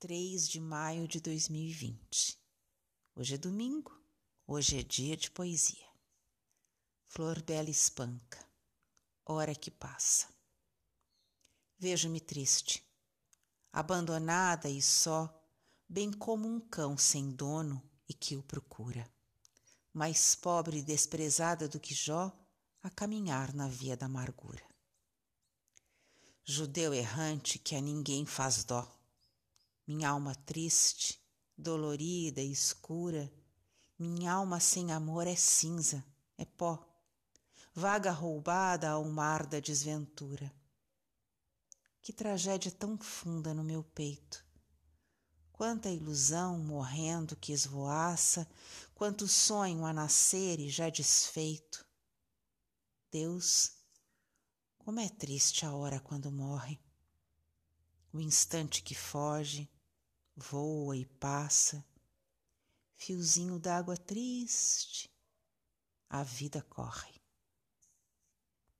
3 de maio de 2020. Hoje é domingo, hoje é dia de poesia. Flor bela espanca, hora que passa. Vejo-me triste, abandonada e só, bem como um cão sem dono e que o procura. Mais pobre e desprezada do que Jó, a caminhar na via da amargura. Judeu errante que a ninguém faz dó minha alma triste, dolorida e escura, minha alma sem amor é cinza, é pó, vaga roubada ao mar da desventura. Que tragédia tão funda no meu peito! Quanta ilusão morrendo que esvoaça, quanto sonho a nascer e já desfeito. Deus, como é triste a hora quando morre, o instante que foge, voa e passa, fiozinho d'água triste, a vida corre.